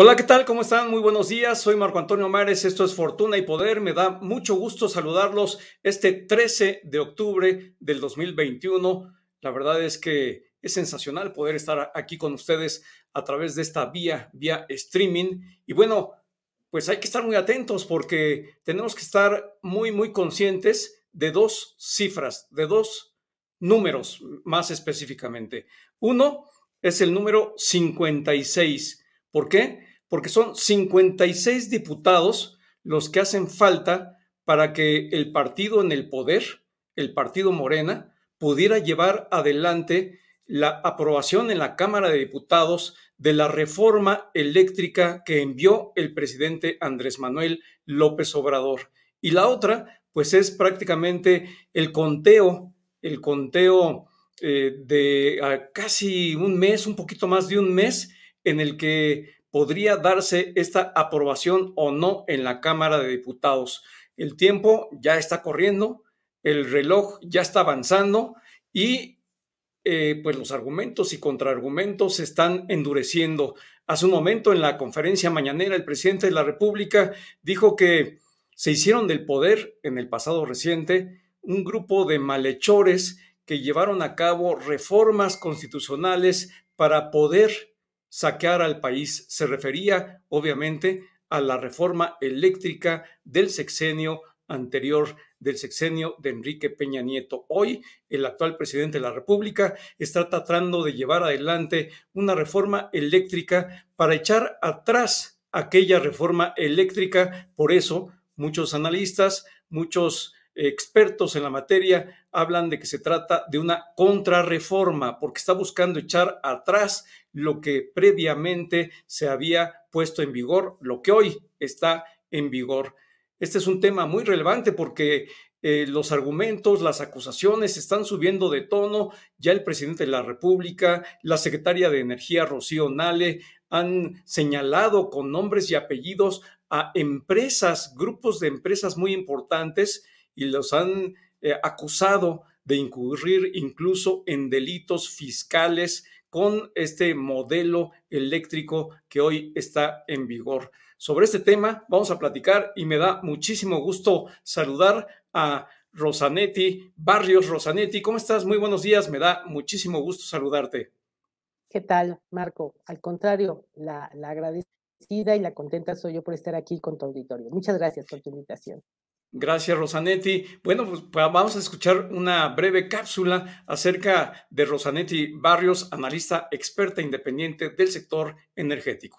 Hola, ¿qué tal? ¿Cómo están? Muy buenos días. Soy Marco Antonio Mares. Esto es Fortuna y Poder. Me da mucho gusto saludarlos este 13 de octubre del 2021. La verdad es que es sensacional poder estar aquí con ustedes a través de esta vía, vía streaming. Y bueno, pues hay que estar muy atentos porque tenemos que estar muy, muy conscientes de dos cifras, de dos números más específicamente. Uno es el número 56. ¿Por qué? Porque son 56 diputados los que hacen falta para que el partido en el poder, el partido Morena, pudiera llevar adelante la aprobación en la Cámara de Diputados de la reforma eléctrica que envió el presidente Andrés Manuel López Obrador. Y la otra, pues es prácticamente el conteo, el conteo eh, de ah, casi un mes, un poquito más de un mes, en el que podría darse esta aprobación o no en la Cámara de Diputados. El tiempo ya está corriendo, el reloj ya está avanzando y eh, pues los argumentos y contraargumentos se están endureciendo. Hace un momento en la conferencia mañanera el presidente de la República dijo que se hicieron del poder en el pasado reciente un grupo de malhechores que llevaron a cabo reformas constitucionales para poder saquear al país. Se refería, obviamente, a la reforma eléctrica del sexenio anterior del sexenio de Enrique Peña Nieto. Hoy el actual presidente de la República está tratando de llevar adelante una reforma eléctrica para echar atrás aquella reforma eléctrica. Por eso muchos analistas, muchos expertos en la materia hablan de que se trata de una contrarreforma porque está buscando echar atrás lo que previamente se había puesto en vigor, lo que hoy está en vigor. Este es un tema muy relevante porque eh, los argumentos, las acusaciones están subiendo de tono. Ya el presidente de la República, la secretaria de Energía, Rocío Nale, han señalado con nombres y apellidos a empresas, grupos de empresas muy importantes y los han eh, acusado de incurrir incluso en delitos fiscales con este modelo eléctrico que hoy está en vigor. Sobre este tema vamos a platicar y me da muchísimo gusto saludar a Rosanetti Barrios. Rosanetti, ¿cómo estás? Muy buenos días, me da muchísimo gusto saludarte. ¿Qué tal, Marco? Al contrario, la, la agradecida y la contenta soy yo por estar aquí con tu auditorio. Muchas gracias por tu invitación. Gracias, Rosanetti. Bueno, pues vamos a escuchar una breve cápsula acerca de Rosanetti Barrios, analista experta independiente del sector energético.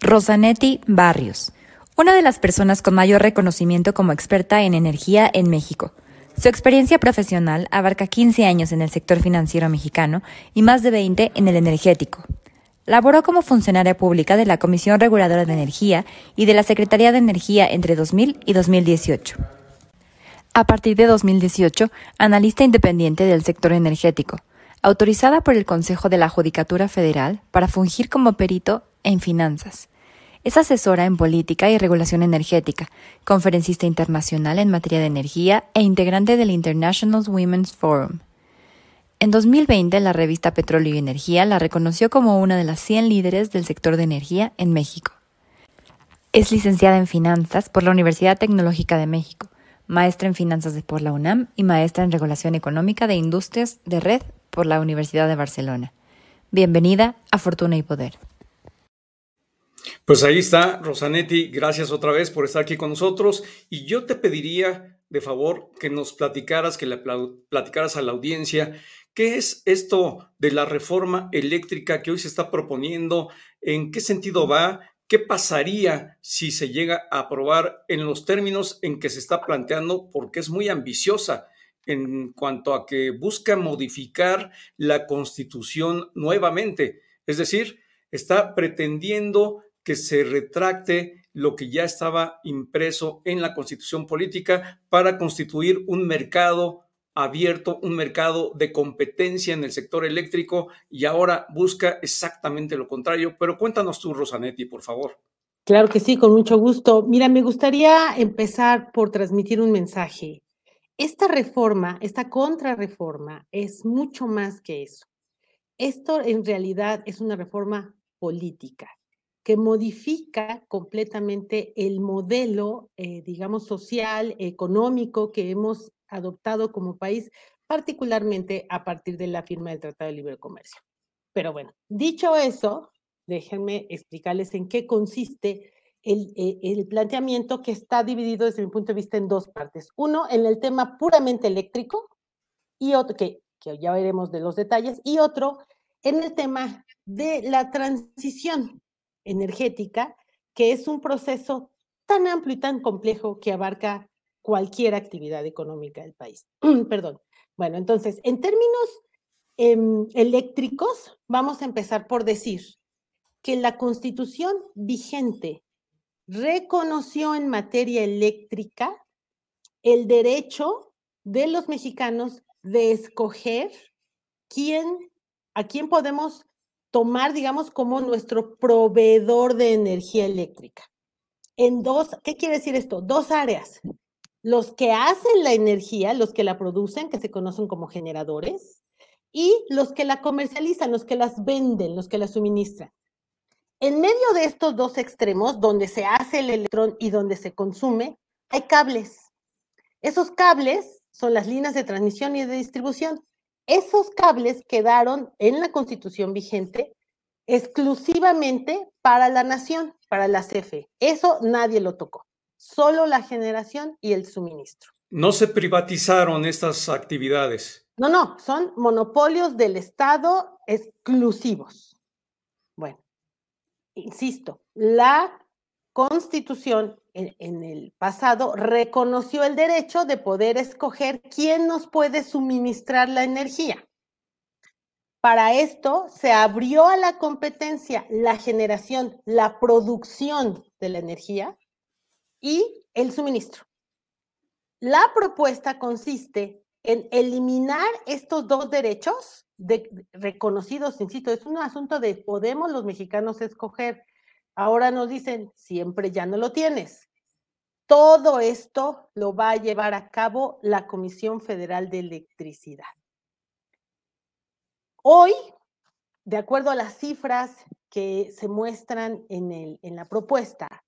Rosanetti Barrios, una de las personas con mayor reconocimiento como experta en energía en México. Su experiencia profesional abarca 15 años en el sector financiero mexicano y más de 20 en el energético. Laboró como funcionaria pública de la Comisión Reguladora de Energía y de la Secretaría de Energía entre 2000 y 2018. A partir de 2018, analista independiente del sector energético, autorizada por el Consejo de la Judicatura Federal para fungir como perito en finanzas. Es asesora en política y regulación energética, conferencista internacional en materia de energía e integrante del International Women's Forum. En 2020, la revista Petróleo y Energía la reconoció como una de las 100 líderes del sector de energía en México. Es licenciada en Finanzas por la Universidad Tecnológica de México, maestra en Finanzas por la UNAM y maestra en Regulación Económica de Industrias de Red por la Universidad de Barcelona. Bienvenida a Fortuna y Poder. Pues ahí está, Rosanetti, gracias otra vez por estar aquí con nosotros y yo te pediría de favor que nos platicaras, que le platicaras a la audiencia ¿Qué es esto de la reforma eléctrica que hoy se está proponiendo? ¿En qué sentido va? ¿Qué pasaría si se llega a aprobar en los términos en que se está planteando? Porque es muy ambiciosa en cuanto a que busca modificar la constitución nuevamente. Es decir, está pretendiendo que se retracte lo que ya estaba impreso en la constitución política para constituir un mercado abierto un mercado de competencia en el sector eléctrico y ahora busca exactamente lo contrario. Pero cuéntanos tú, Rosanetti, por favor. Claro que sí, con mucho gusto. Mira, me gustaría empezar por transmitir un mensaje. Esta reforma, esta contrarreforma, es mucho más que eso. Esto en realidad es una reforma política. que modifica completamente el modelo, eh, digamos, social, económico que hemos adoptado como país, particularmente a partir de la firma del Tratado de Libre Comercio. Pero bueno, dicho eso, déjenme explicarles en qué consiste el, eh, el, planteamiento que está dividido desde mi punto de vista en dos partes. Uno, en el tema puramente eléctrico, y otro, que, que ya veremos de los detalles, y otro, en el tema de la transición energética, que es un proceso tan amplio y tan complejo que abarca cualquier actividad económica del país. Perdón. Bueno, entonces, en términos eh, eléctricos, vamos a empezar por decir que la constitución vigente reconoció en materia eléctrica el derecho de los mexicanos de escoger quién, a quién podemos tomar, digamos, como nuestro proveedor de energía eléctrica. En dos, ¿qué quiere decir esto? Dos áreas. Los que hacen la energía, los que la producen, que se conocen como generadores, y los que la comercializan, los que las venden, los que la suministran. En medio de estos dos extremos, donde se hace el electrón y donde se consume, hay cables. Esos cables son las líneas de transmisión y de distribución esos cables quedaron en la constitución vigente exclusivamente para la nación, para la CFE. Eso nadie lo tocó, solo la generación y el suministro. No se privatizaron estas actividades. No, no, son monopolios del Estado exclusivos. Bueno, insisto, la constitución en, el pasado reconoció el derecho de poder escoger quién nos puede suministrar la energía. Para esto se abrió a la competencia la generación, la producción de la energía y el suministro. La propuesta consiste en eliminar estos dos derechos reconocidos, insisto, es un asunto de podemos los mexicanos escoger Ahora nos dicen, siempre ya no lo tienes. Todo esto lo va a llevar a cabo la Comisión Federal de Electricidad. Hoy, de acuerdo a las cifras que se muestran en, el, en la propuesta,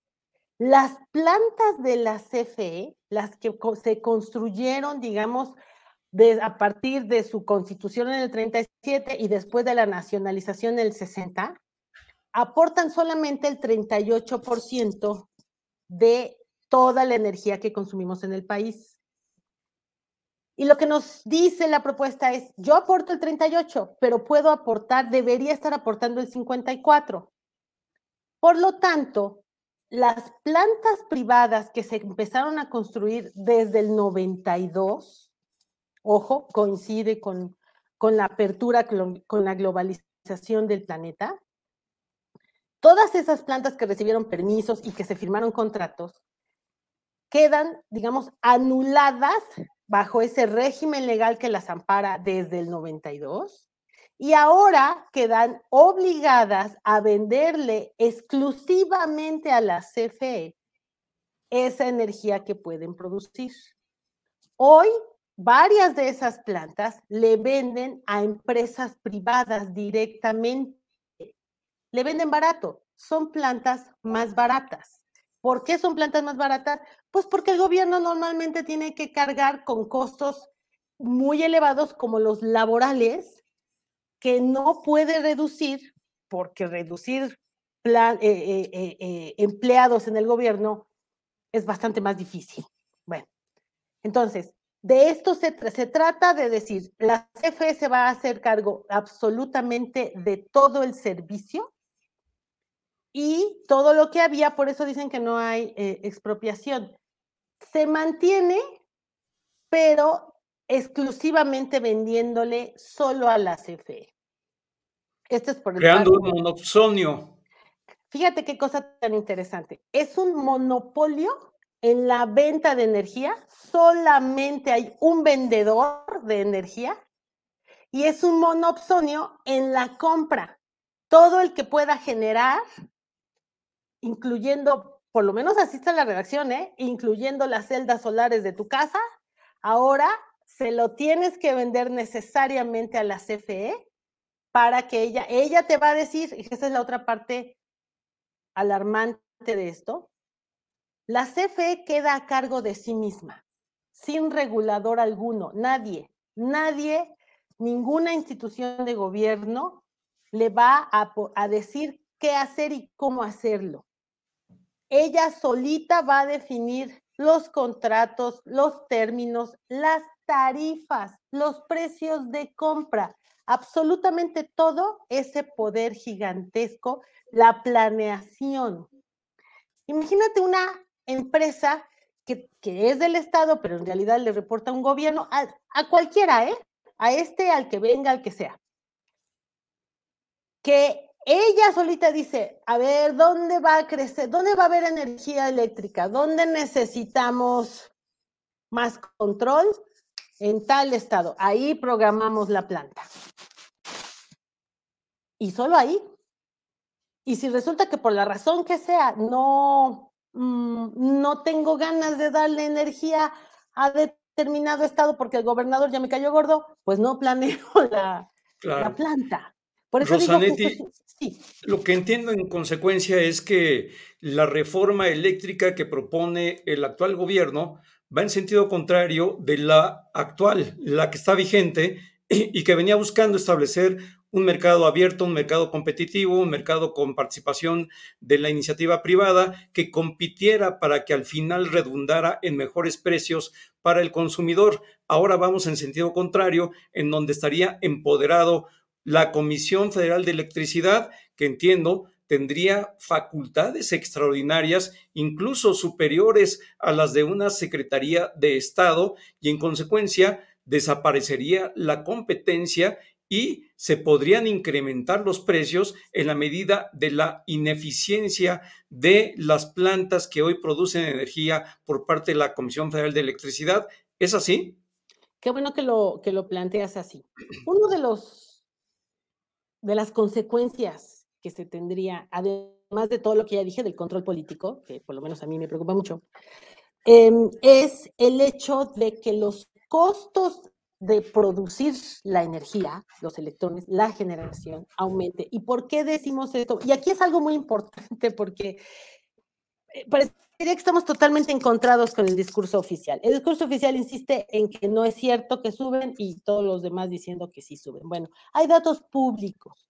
las plantas de la CFE, las que se construyeron, digamos, a partir de su constitución en el 37 y después de la nacionalización en el 60, aportan solamente el 38% de toda la energía que consumimos en el país. Y lo que nos dice la propuesta es, yo aporto el 38, pero puedo aportar, debería estar aportando el 54. Por lo tanto, las plantas privadas que se empezaron a construir desde el 92, ojo, coincide con, con la apertura, con la globalización del planeta, todas esas plantas que recibieron permisos y que se firmaron contratos quedan, digamos, anuladas bajo ese régimen legal que las ampara desde el 92 y ahora quedan obligadas a venderle exclusivamente a la CFE esa energía que pueden producir. Hoy, varias de esas plantas le venden a empresas privadas directamente le venden barato, son plantas más baratas. ¿Por qué son plantas más baratas? Pues porque el gobierno normalmente tiene que cargar con costos muy elevados como los laborales, que no puede reducir, porque reducir eh, eh, eh, empleados en el gobierno es bastante más difícil. Bueno, entonces, de esto se, se, trata de decir, la CFE se va a hacer cargo absolutamente de todo el servicio y todo lo que había, por eso dicen que no hay expropiación. Se mantiene, pero exclusivamente vendiéndole solo a la CFE. Esto es por el Creando un monopsonio. Fíjate qué cosa tan interesante. Es un monopolio en la venta de energía. Solamente hay un vendedor de energía y es un monopsonio en la compra. Todo el que pueda generar incluyendo, por lo menos así está la redacción, ¿eh? incluyendo las celdas solares de tu casa, ahora se lo tienes que vender necesariamente a la CFE para que ella, ella te va a decir, y esa es la otra parte alarmante de esto, la CFE queda a cargo de sí misma, sin regulador alguno, nadie, nadie, ninguna institución de gobierno le va a, a decir qué hacer y cómo hacerlo. Ella solita va a definir los contratos, los términos, las tarifas, los precios de compra, absolutamente todo ese poder gigantesco, la planeación. Imagínate una empresa que, es del Estado, pero en realidad le reporta a un gobierno, a, a cualquiera, ¿eh? A este, al que venga, al que sea. Que ella solita dice, a ver, ¿dónde va a crecer? ¿Dónde va a haber energía eléctrica? ¿Dónde necesitamos más control? En tal estado. Ahí programamos la planta. Y solo ahí. Y si resulta que por la razón que sea no, mm, no tengo ganas de darle energía a determinado estado porque el gobernador ya me cayó gordo, pues no planeo la, la planta. Por eso Rosanetti, lo que entiendo en consecuencia es que la reforma eléctrica que propone el actual gobierno va en sentido contrario de la actual, la que está vigente y que venía buscando establecer un mercado abierto, un mercado competitivo, un mercado con participación de la iniciativa privada que compitiera para que al final redundara en mejores precios para el consumidor. Ahora vamos en sentido contrario, en donde estaría empoderado la Comisión Federal de Electricidad, que entiendo tendría facultades extraordinarias, incluso superiores a las de una Secretaría de Estado, y en consecuencia desaparecería la competencia y se podrían incrementar los precios en la medida de la ineficiencia de las plantas que hoy producen energía por parte de la Comisión Federal de Electricidad. ¿Es así? Qué bueno que lo, que lo planteas así. Uno de los de las consecuencias que se tendría, además de todo lo que ya dije del control político, que por lo menos a mí me preocupa mucho, em, es el hecho de que los costos de producir la energía, los electrones, la generación, aumente. ¿Y por qué decimos esto? Y aquí es algo muy importante porque eh, parecería que estamos totalmente encontrados con el discurso oficial. El discurso oficial insiste en que no es cierto que suben y todos los demás diciendo que sí suben. Bueno, hay datos públicos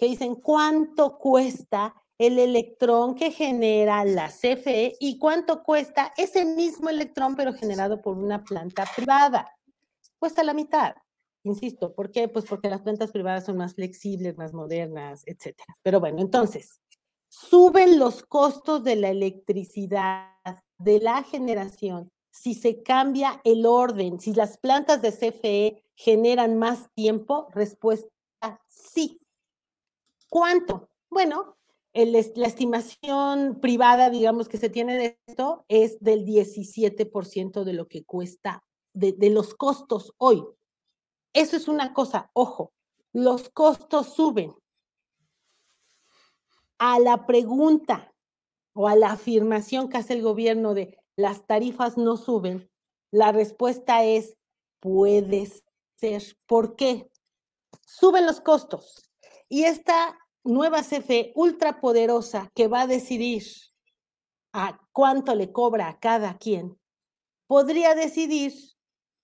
que dicen cuánto cuesta el electrón que genera la CFE y cuánto cuesta ese mismo electrón pero generado por una planta privada. Cuesta la mitad. Insisto, ¿por qué? Pues porque las plantas privadas son más flexibles, más modernas, etcétera. Pero bueno, entonces, suben los costos de la electricidad, de la generación, si se cambia el orden, si las plantas de CFE generan más tiempo, respuesta sí. ¿Cuánto? Bueno, la estimación privada, digamos, que se tiene de esto es del 17% de lo que cuesta, de los costos hoy. Eso es una cosa, ojo, los costos suben, a la pregunta o a la afirmación que hace el gobierno de las tarifas no suben, la respuesta es puede ser. ¿Por qué? Suben los costos. Y esta nueva CFE ultrapoderosa que va a decidir a cuánto le cobra a cada quien, podría decidir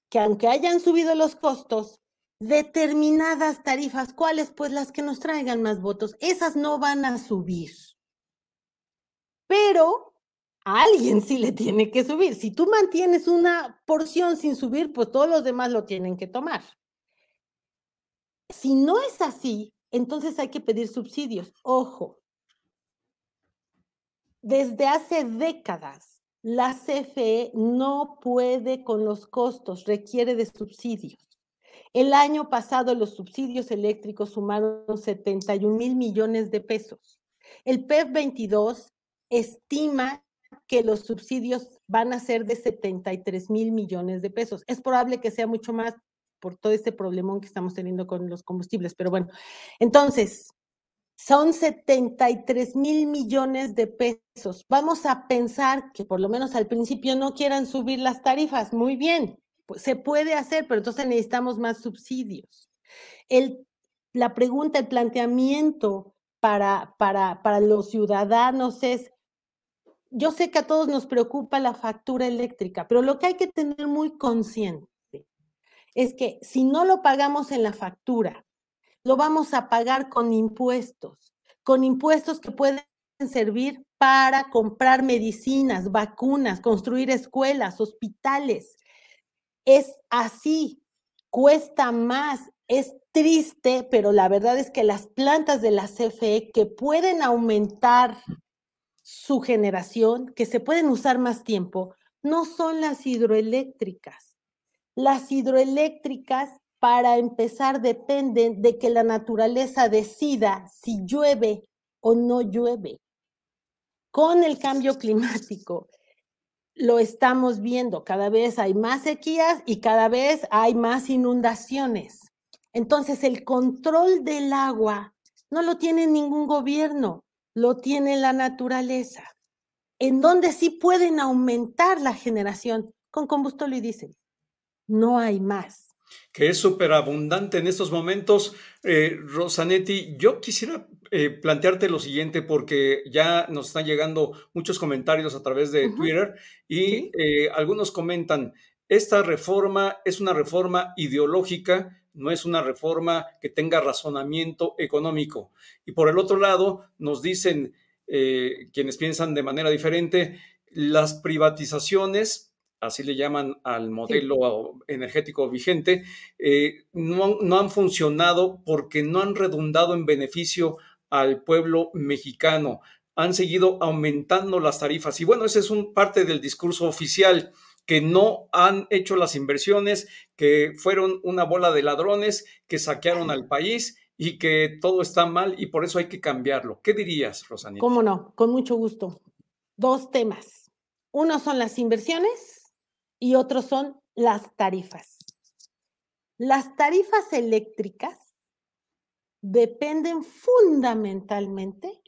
que aunque hayan subido los costos, determinadas tarifas, ¿cuáles? Pues las que nos traigan más votos, esas no van a subir. Pero a alguien sí le tiene que subir. Si tú mantienes una porción sin subir, pues todos los demás lo tienen que tomar. Si no es así, entonces hay que pedir subsidios. Ojo, desde hace décadas, la CFE no puede con los costos, requiere de subsidios. El año pasado los subsidios eléctricos sumaron 71 mil millones de pesos. El PEP 22 estima que los subsidios van a ser de 73 mil millones de pesos. Es probable que sea mucho más por todo este problemón que estamos teniendo con los combustibles, pero bueno, entonces, son 73 mil millones de pesos. Vamos a pensar que por lo menos al principio no quieran subir las tarifas. Muy bien, pues, se puede hacer, pero entonces necesitamos más subsidios. El, la pregunta, el planteamiento para, para, para los ciudadanos es, yo sé que a todos nos preocupa la factura eléctrica, pero lo que hay que tener muy consciente es que si no lo pagamos en la factura, lo vamos a pagar con impuestos, con impuestos que pueden servir para comprar medicinas, vacunas, construir escuelas, hospitales. Es así, cuesta más, es triste, pero la verdad es que las plantas de la CFE que pueden aumentar su generación, que se pueden usar más tiempo, no son las hidroeléctricas. Las hidroeléctricas, para empezar, dependen de que la naturaleza decida si llueve o no llueve. Con el cambio climático, lo estamos viendo, cada vez hay más sequías y cada vez hay más inundaciones. Entonces, el control del agua no lo tiene ningún gobierno, lo tiene la naturaleza. En donde sí pueden aumentar la generación con combustible y diésel. No hay más. Que es súper abundante en estos momentos. Eh, Rosanetti, yo quisiera eh, plantearte lo siguiente porque ya nos están llegando muchos comentarios a través de Twitter y eh, algunos comentan, esta reforma es una reforma ideológica no es una reforma que tenga razonamiento económico. Y por el otro lado, nos dicen eh, quienes piensan de manera diferente, las privatizaciones, así le llaman al modelo energético vigente, eh, no, no han funcionado porque no han redundado en beneficio al pueblo mexicano. Han seguido aumentando las tarifas. Y bueno, ese es un parte del discurso oficial que no han hecho las inversiones, que fueron una bola de ladrones, que saquearon al país y que todo está mal y por eso hay que cambiarlo. ¿Qué dirías, Rosanita? Cómo no, con mucho gusto. Dos temas. Uno son las inversiones y otro son las tarifas. Las tarifas eléctricas dependen fundamentalmente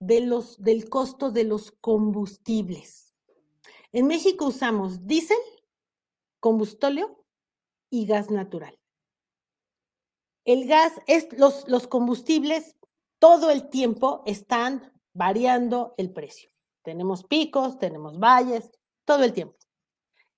de los, del costo de los combustibles. En México usamos diésel, combustóleo y gas natural. El gas, es, los, los combustibles todo el tiempo están variando el precio. Tenemos picos, tenemos valles, todo el tiempo.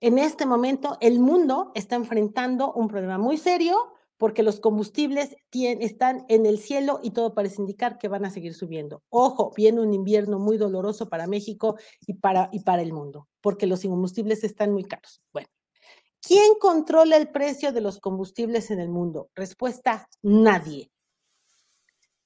En este momento, el mundo está enfrentando un problema muy serio porque los combustibles están en el cielo y todo parece indicar que van a seguir subiendo. Ojo, viene un invierno muy doloroso para México y para, y para el mundo, porque los combustibles están muy caros. Bueno, ¿quién controla el precio de los combustibles en el mundo? Respuesta, nadie.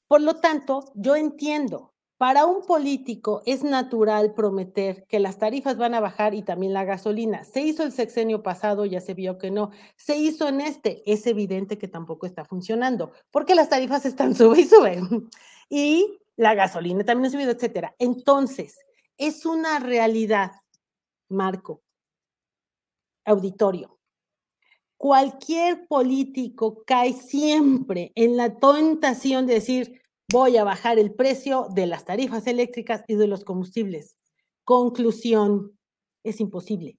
Por lo tanto, yo entiendo para un político es natural prometer que las tarifas van a bajar y también la gasolina. Se hizo el sexenio pasado, ya se vio que no. Se hizo en este, es evidente que tampoco está funcionando, porque las tarifas están sube y suben. Y la gasolina también ha subido, etcétera. Entonces, es una realidad, Marco, auditorio. Cualquier político cae siempre en la tentación de decir, voy a bajar el precio de las tarifas eléctricas y de los combustibles. Conclusión, es imposible.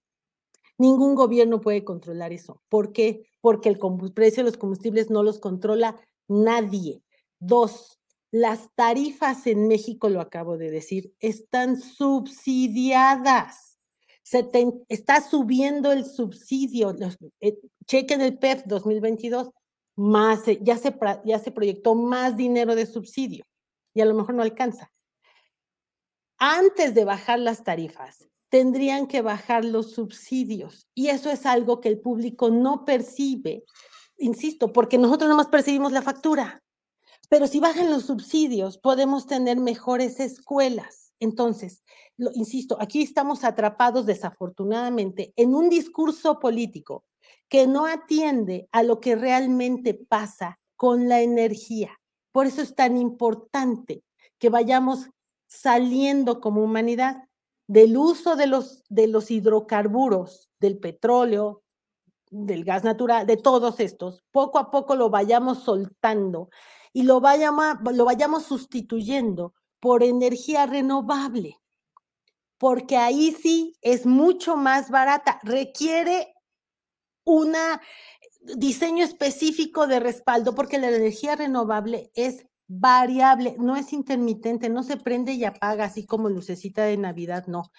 Ningún gobierno puede controlar eso. ¿Por qué? Porque el precio de los combustibles no los controla nadie. Dos, las tarifas en México, lo acabo de decir, están subsidiadas. Se está subiendo el subsidio. Eh, chequen el PEF 2022 más, ya se, ya se proyectó más dinero de subsidio y a lo mejor no alcanza. Antes de bajar las tarifas, tendrían que bajar los subsidios y eso es algo que el público no percibe, insisto, porque nosotros nada más percibimos la factura. Pero si bajan los subsidios, podemos tener mejores escuelas. Entonces, lo, insisto, aquí estamos atrapados desafortunadamente en un discurso político que no atiende a lo que realmente pasa con la energía. Por eso es tan importante que vayamos saliendo como humanidad del uso de los, de los hidrocarburos, del petróleo, del gas natural, de todos estos, poco a poco lo vayamos soltando y lo vayamos, lo vayamos sustituyendo por energía renovable, porque ahí sí es mucho más barata, requiere un diseño específico de respaldo porque la energía renovable es variable, no es intermitente, no se prende y apaga así como lucecita de Navidad, no.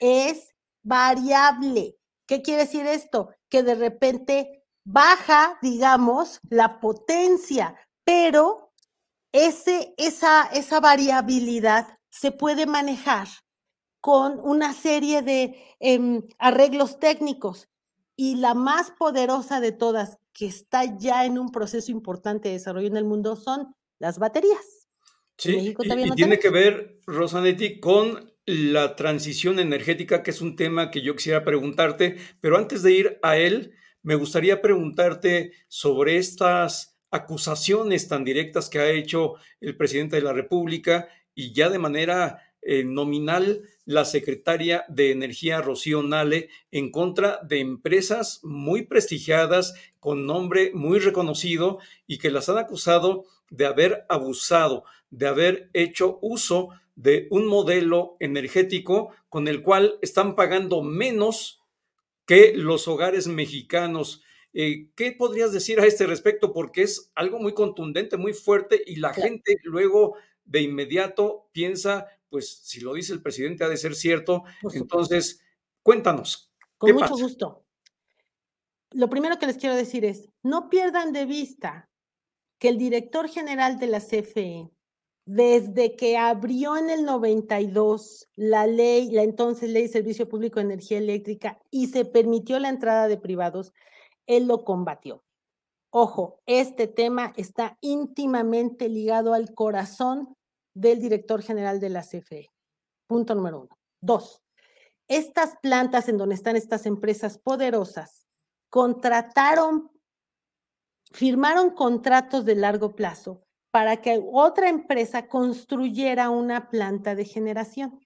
Es variable. ¿Qué quiere decir esto? Que de repente baja, digamos, la potencia, pero ese, esa, esa variabilidad se puede manejar con una serie de em, arreglos técnicos. Y la más poderosa de todas, que está ya en un proceso importante de desarrollo en el mundo, son las baterías. Sí, y, tiene que ver, Rosanetti, con la transición energética, que es un tema que yo quisiera preguntarte, pero antes de ir a él, me gustaría preguntarte sobre estas acusaciones tan directas que ha hecho el presidente de la República y ya de manera eh, nominal la secretaria de Energía Rocío Nale en contra de empresas muy prestigiadas con nombre muy reconocido y que las han acusado de haber abusado, de haber hecho uso de un modelo energético con el cual están pagando menos que los hogares mexicanos. Eh, ¿Qué podrías decir a este respecto? Porque es algo muy contundente, muy fuerte y la gente luego de inmediato piensa, pues si lo dice el presidente ha de ser cierto. Entonces, cuéntanos. Con mucho gusto. Lo primero que les quiero decir es, no pierdan de vista que el director general de la CFE, desde que abrió en el 92 la ley, la entonces ley de servicio público de energía eléctrica y se permitió la entrada de privados, él lo combatió. Ojo, este tema está íntimamente ligado al corazón del director general de la CFE. Punto número uno. Dos, estas plantas en donde están estas empresas poderosas contrataron firmaron contratos de largo plazo para que otra empresa construyera una planta de generación.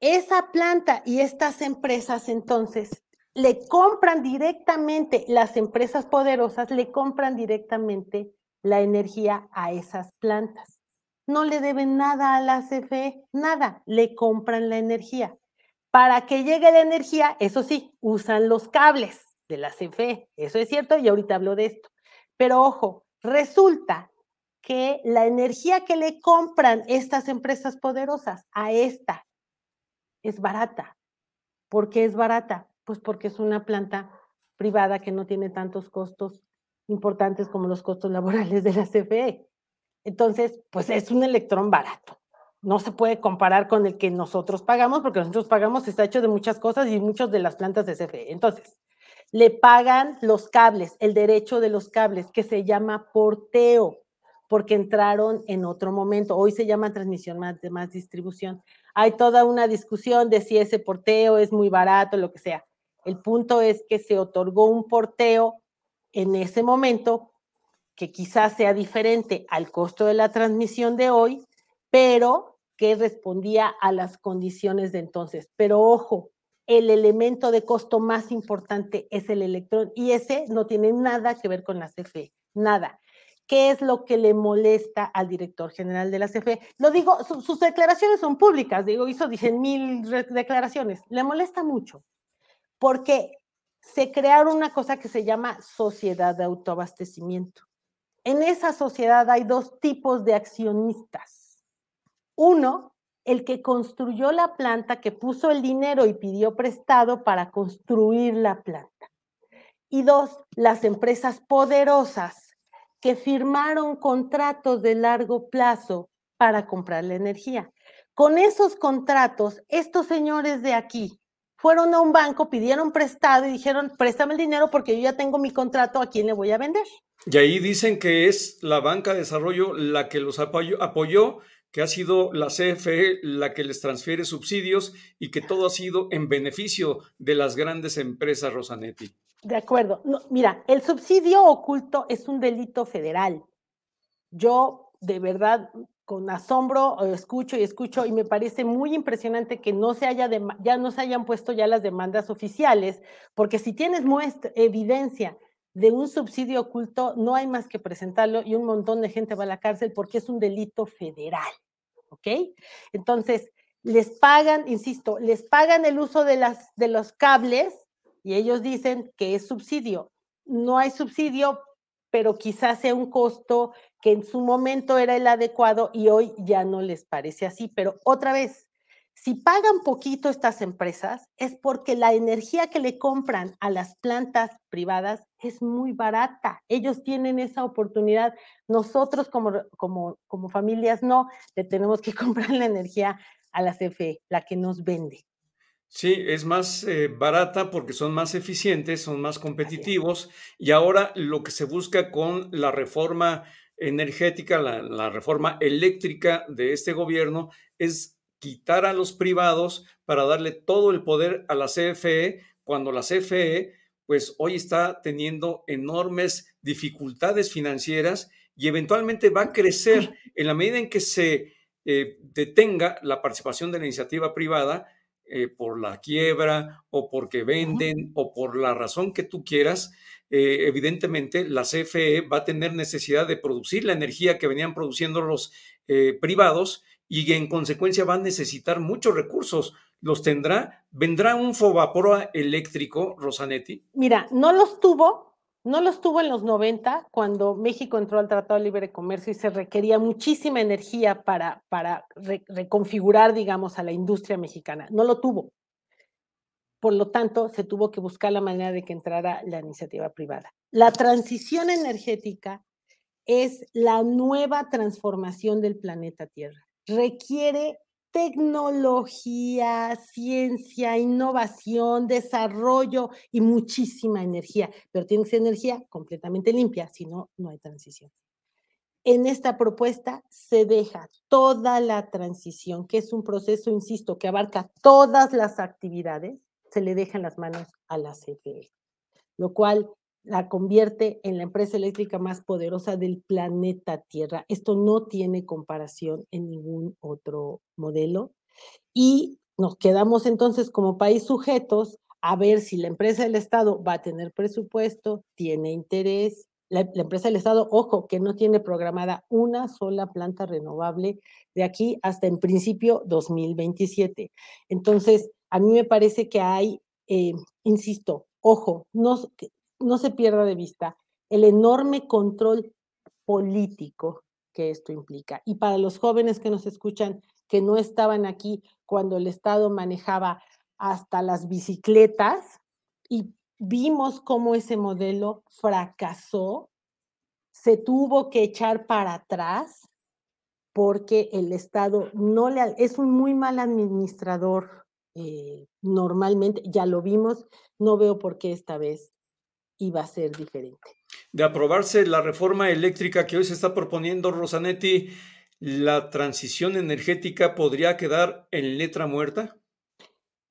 Esa planta y estas empresas entonces le compran directamente, las empresas poderosas le compran directamente la energía a esas plantas. No le deben nada a la CFE, nada, le compran la energía. Para que llegue la energía, eso sí, usan los cables de la CFE. Eso es cierto y ahorita hablo de esto. Pero ojo, resulta que la energía que le compran estas empresas poderosas a esta es barata. ¿Por qué es barata? Pues porque es una planta privada que no tiene tantos costos importantes como los costos laborales de la CFE. Entonces, pues es un electrón barato. No se puede comparar con el que nosotros pagamos, porque nosotros pagamos está hecho de muchas cosas y muchas de las plantas de CFE. Entonces, le pagan los cables, el derecho de los cables, que se llama porteo, porque entraron en otro momento. Hoy se llama transmisión más, de más distribución. Hay toda una discusión de si ese porteo es muy barato, lo que sea. El punto es que se otorgó un porteo en ese momento que quizás sea diferente al costo de la transmisión de hoy, pero que respondía a las condiciones de entonces. Pero ojo, el elemento de costo más importante es el electrón y ese no tiene nada que ver con la CFE, nada. ¿Qué es lo que le molesta al director general de la CFE? Lo digo, sus declaraciones son públicas, digo, hizo 10 mil declaraciones. Le molesta mucho porque se crearon una cosa que se llama sociedad de autoabastecimiento. En esa sociedad hay dos tipos de accionistas. Uno el que construyó la planta, que puso el dinero y pidió prestado para construir la planta. Y dos, las empresas poderosas que firmaron contratos de largo plazo para comprar la energía. Con esos contratos, estos señores de aquí fueron a un banco, pidieron prestado y dijeron, préstame el dinero porque yo ya tengo mi contrato, ¿a quién le voy a vender? Y ahí dicen que es la banca de desarrollo la que los apoyó, apoyó que ha sido la CFE la que les transfiere subsidios y que todo ha sido en beneficio de las grandes empresas, Rosanetti. De acuerdo. mira, el subsidio oculto es un delito federal. Yo, de verdad, con asombro escucho y escucho y me parece muy impresionante que no se haya ya no hayan puesto ya las demandas oficiales, porque si tienes muestra, evidencia de un subsidio oculto no hay más que presentarlo y un montón de gente va a la cárcel porque es un delito federal, ¿ok? Entonces, les pagan, insisto, les pagan el uso de, las, de los cables y ellos dicen que es subsidio. No hay subsidio pero quizás sea un costo que en su momento era el adecuado y hoy ya no les parece así. Pero otra vez, si pagan poquito estas empresas es porque la energía que le compran a las plantas privadas es muy barata. Ellos tienen esa oportunidad. Nosotros como, como, como familias no, le tenemos que comprar la energía a la CFE, la que nos vende. Sí, es más eh, barata porque son más eficientes, son más competitivos y ahora lo que se busca con la reforma energética, la, la reforma eléctrica de este gobierno es quitar a los privados para darle todo el poder a la CFE, cuando la CFE, pues hoy está teniendo enormes dificultades financieras y eventualmente va a crecer. En la medida en que se eh, detenga la participación de la iniciativa privada eh, por la quiebra o porque venden o por la razón que tú quieras, eh, evidentemente la CFE va a tener necesidad de producir la energía que venían produciendo los privados y en consecuencia va a necesitar muchos recursos. ¿Los tendrá? ¿Vendrá un Fobaproa eléctrico, Rosanetti? Mira, no los tuvo, no los tuvo en los 90, cuando México entró al Tratado de Libre Comercio y se requería muchísima energía para, para reconfigurar, digamos, a la industria mexicana. No lo tuvo. Por lo tanto, se tuvo que buscar la manera de que entrara la iniciativa privada. La transición energética es la nueva transformación del planeta Tierra requiere tecnología, ciencia, innovación, desarrollo y muchísima energía, pero tiene que ser energía completamente limpia, si no, no hay transición. En esta propuesta se deja toda la transición, que es un proceso, insisto, que abarca todas las actividades, se le deja en las manos a la CFE, lo cual la convierte en la empresa eléctrica más poderosa del planeta Tierra. Esto no tiene comparación en ningún otro modelo. Y nos quedamos entonces como país sujetos a ver si la empresa del Estado va a tener presupuesto, tiene interés. La, empresa del Estado, ojo, que no tiene programada una sola planta renovable de aquí hasta en principio 2027. Entonces, a mí me parece que hay, eh, insisto, ojo, no, no se pierda de vista el enorme control político que esto implica. Y para los jóvenes que nos escuchan, que no estaban aquí cuando el Estado manejaba hasta las bicicletas y vimos cómo ese modelo fracasó, se tuvo que echar para atrás porque el Estado no le es un muy mal administrador eh, normalmente, ya lo vimos, no veo por qué esta vez iba a ser diferente. De aprobarse la reforma eléctrica que hoy se está proponiendo, Rosanetti, ¿la transición energética podría quedar en letra muerta?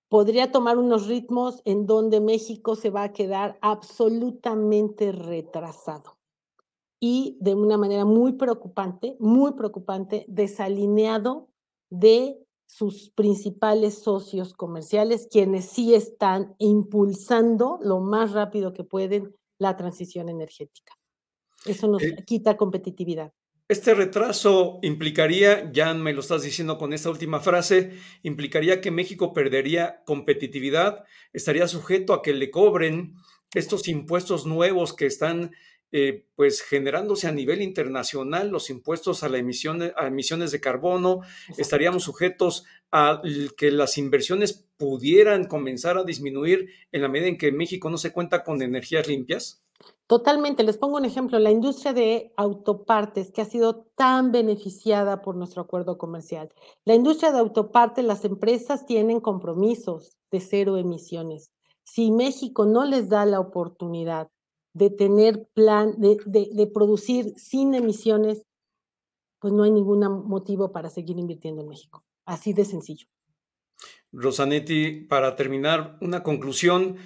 Podría tomar unos ritmos en donde México se va a quedar absolutamente retrasado y de una manera muy preocupante, muy preocupante, desalineado de sus principales socios comerciales, quienes sí están impulsando lo más rápido que pueden la transición energética. Eso nos eh, quita competitividad. Este retraso implicaría, ya me lo estás diciendo con esta última frase, implicaría que México perdería competitividad, estaría sujeto a que le cobren estos impuestos nuevos que están eh, pues generándose a nivel internacional los impuestos a, la emisión, a emisiones de carbono, estaríamos sujetos a que las inversiones pudieran comenzar a disminuir en la medida en que México no se cuenta con energías limpias? Totalmente. Les pongo un ejemplo. La industria de autopartes que ha sido tan beneficiada por nuestro acuerdo comercial. La industria de autopartes, las empresas tienen compromisos de cero emisiones. Si México no les da la oportunidad de tener plan, de, de, producir sin emisiones, pues no hay ningún motivo para seguir invirtiendo en México. Así de sencillo. Rosanetti, para terminar, una conclusión.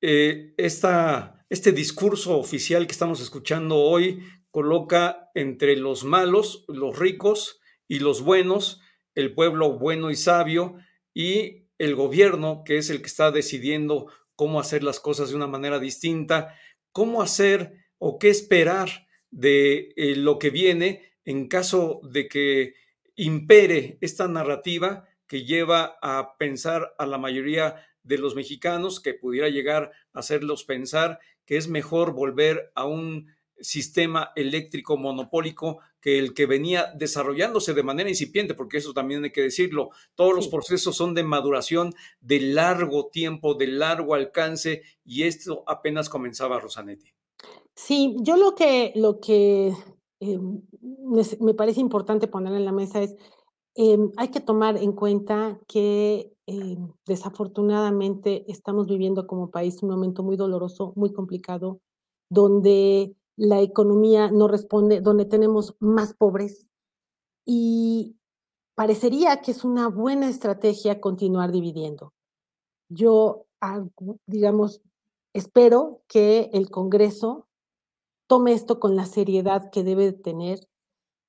Eh, este discurso oficial que estamos escuchando hoy coloca entre los malos, los ricos y los buenos, el pueblo bueno y sabio y el gobierno, que es el que está decidiendo cómo hacer las cosas de una manera distinta cómo hacer o qué esperar de eh, lo que viene en caso de que impere esta narrativa que lleva a pensar a la mayoría de los mexicanos, que pudiera llegar a hacerlos pensar que es mejor volver a un sistema eléctrico monopólico que el que venía desarrollándose de manera incipiente, porque eso también hay que decirlo, todos los procesos son de maduración de largo tiempo, de largo alcance, y esto apenas comenzaba, Rosanetti. Sí, yo lo que, lo que em, me parece importante poner en la mesa es, em, hay que tomar en cuenta que em, desafortunadamente estamos viviendo como país un momento muy doloroso, muy complicado, donde la economía no responde, donde tenemos más pobres y parecería que es una buena estrategia continuar dividiendo. Yo, digamos, espero que el Congreso tome esto con la seriedad que debe tener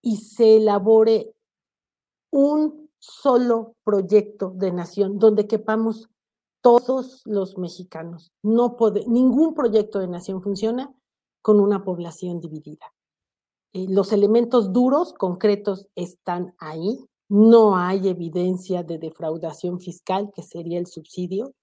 y se elabore un solo proyecto de nación donde quepamos todos los mexicanos. No puede, ningún proyecto de nación funciona con una población dividida. Eh, los elementos duros, concretos, están ahí. No hay evidencia de defraudación fiscal, que sería el subsidio.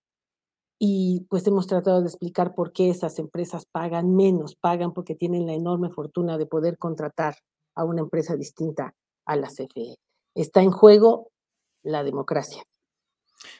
Y pues hemos tratado de explicar por qué esas empresas pagan menos, pagan porque tienen la enorme fortuna de poder contratar a una empresa distinta a la CFE. Está en juego la democracia.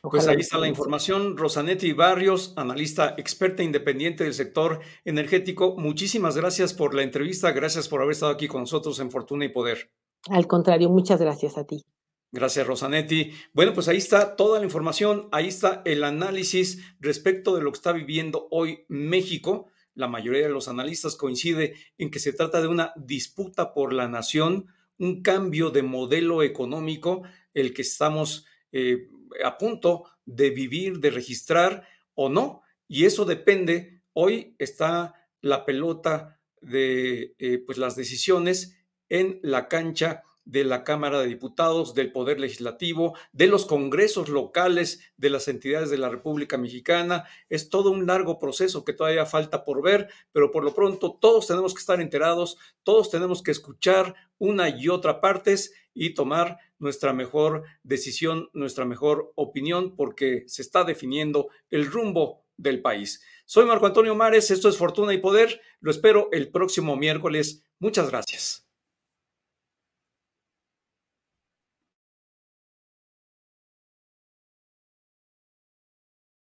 Pues ahí está la información. Rosanetti Barrios, analista experta independiente del sector energético. Muchísimas gracias por la entrevista. Gracias por haber estado aquí con nosotros en Fortuna y Poder. Al contrario, muchas gracias a ti. Gracias, Rosanetti. Bueno, pues ahí está toda la información, ahí está el análisis respecto de lo que está viviendo hoy México. La mayoría de los analistas coincide en que se trata de una disputa por la nación, un cambio de modelo económico, el que estamos eh, a punto de vivir, de registrar o no. Y eso depende, hoy está la pelota de eh, pues las decisiones en la cancha de la Cámara de Diputados, del Poder Legislativo, de los congresos locales de las entidades de la República Mexicana. Es todo un largo proceso que todavía falta por ver, pero por lo pronto todos tenemos que estar enterados, todos tenemos que escuchar una y otra partes y tomar nuestra mejor decisión, nuestra mejor opinión, porque se está definiendo el rumbo del país. Soy Marco Antonio Mares, esto es Fortuna y Poder, lo espero el próximo miércoles. Muchas gracias.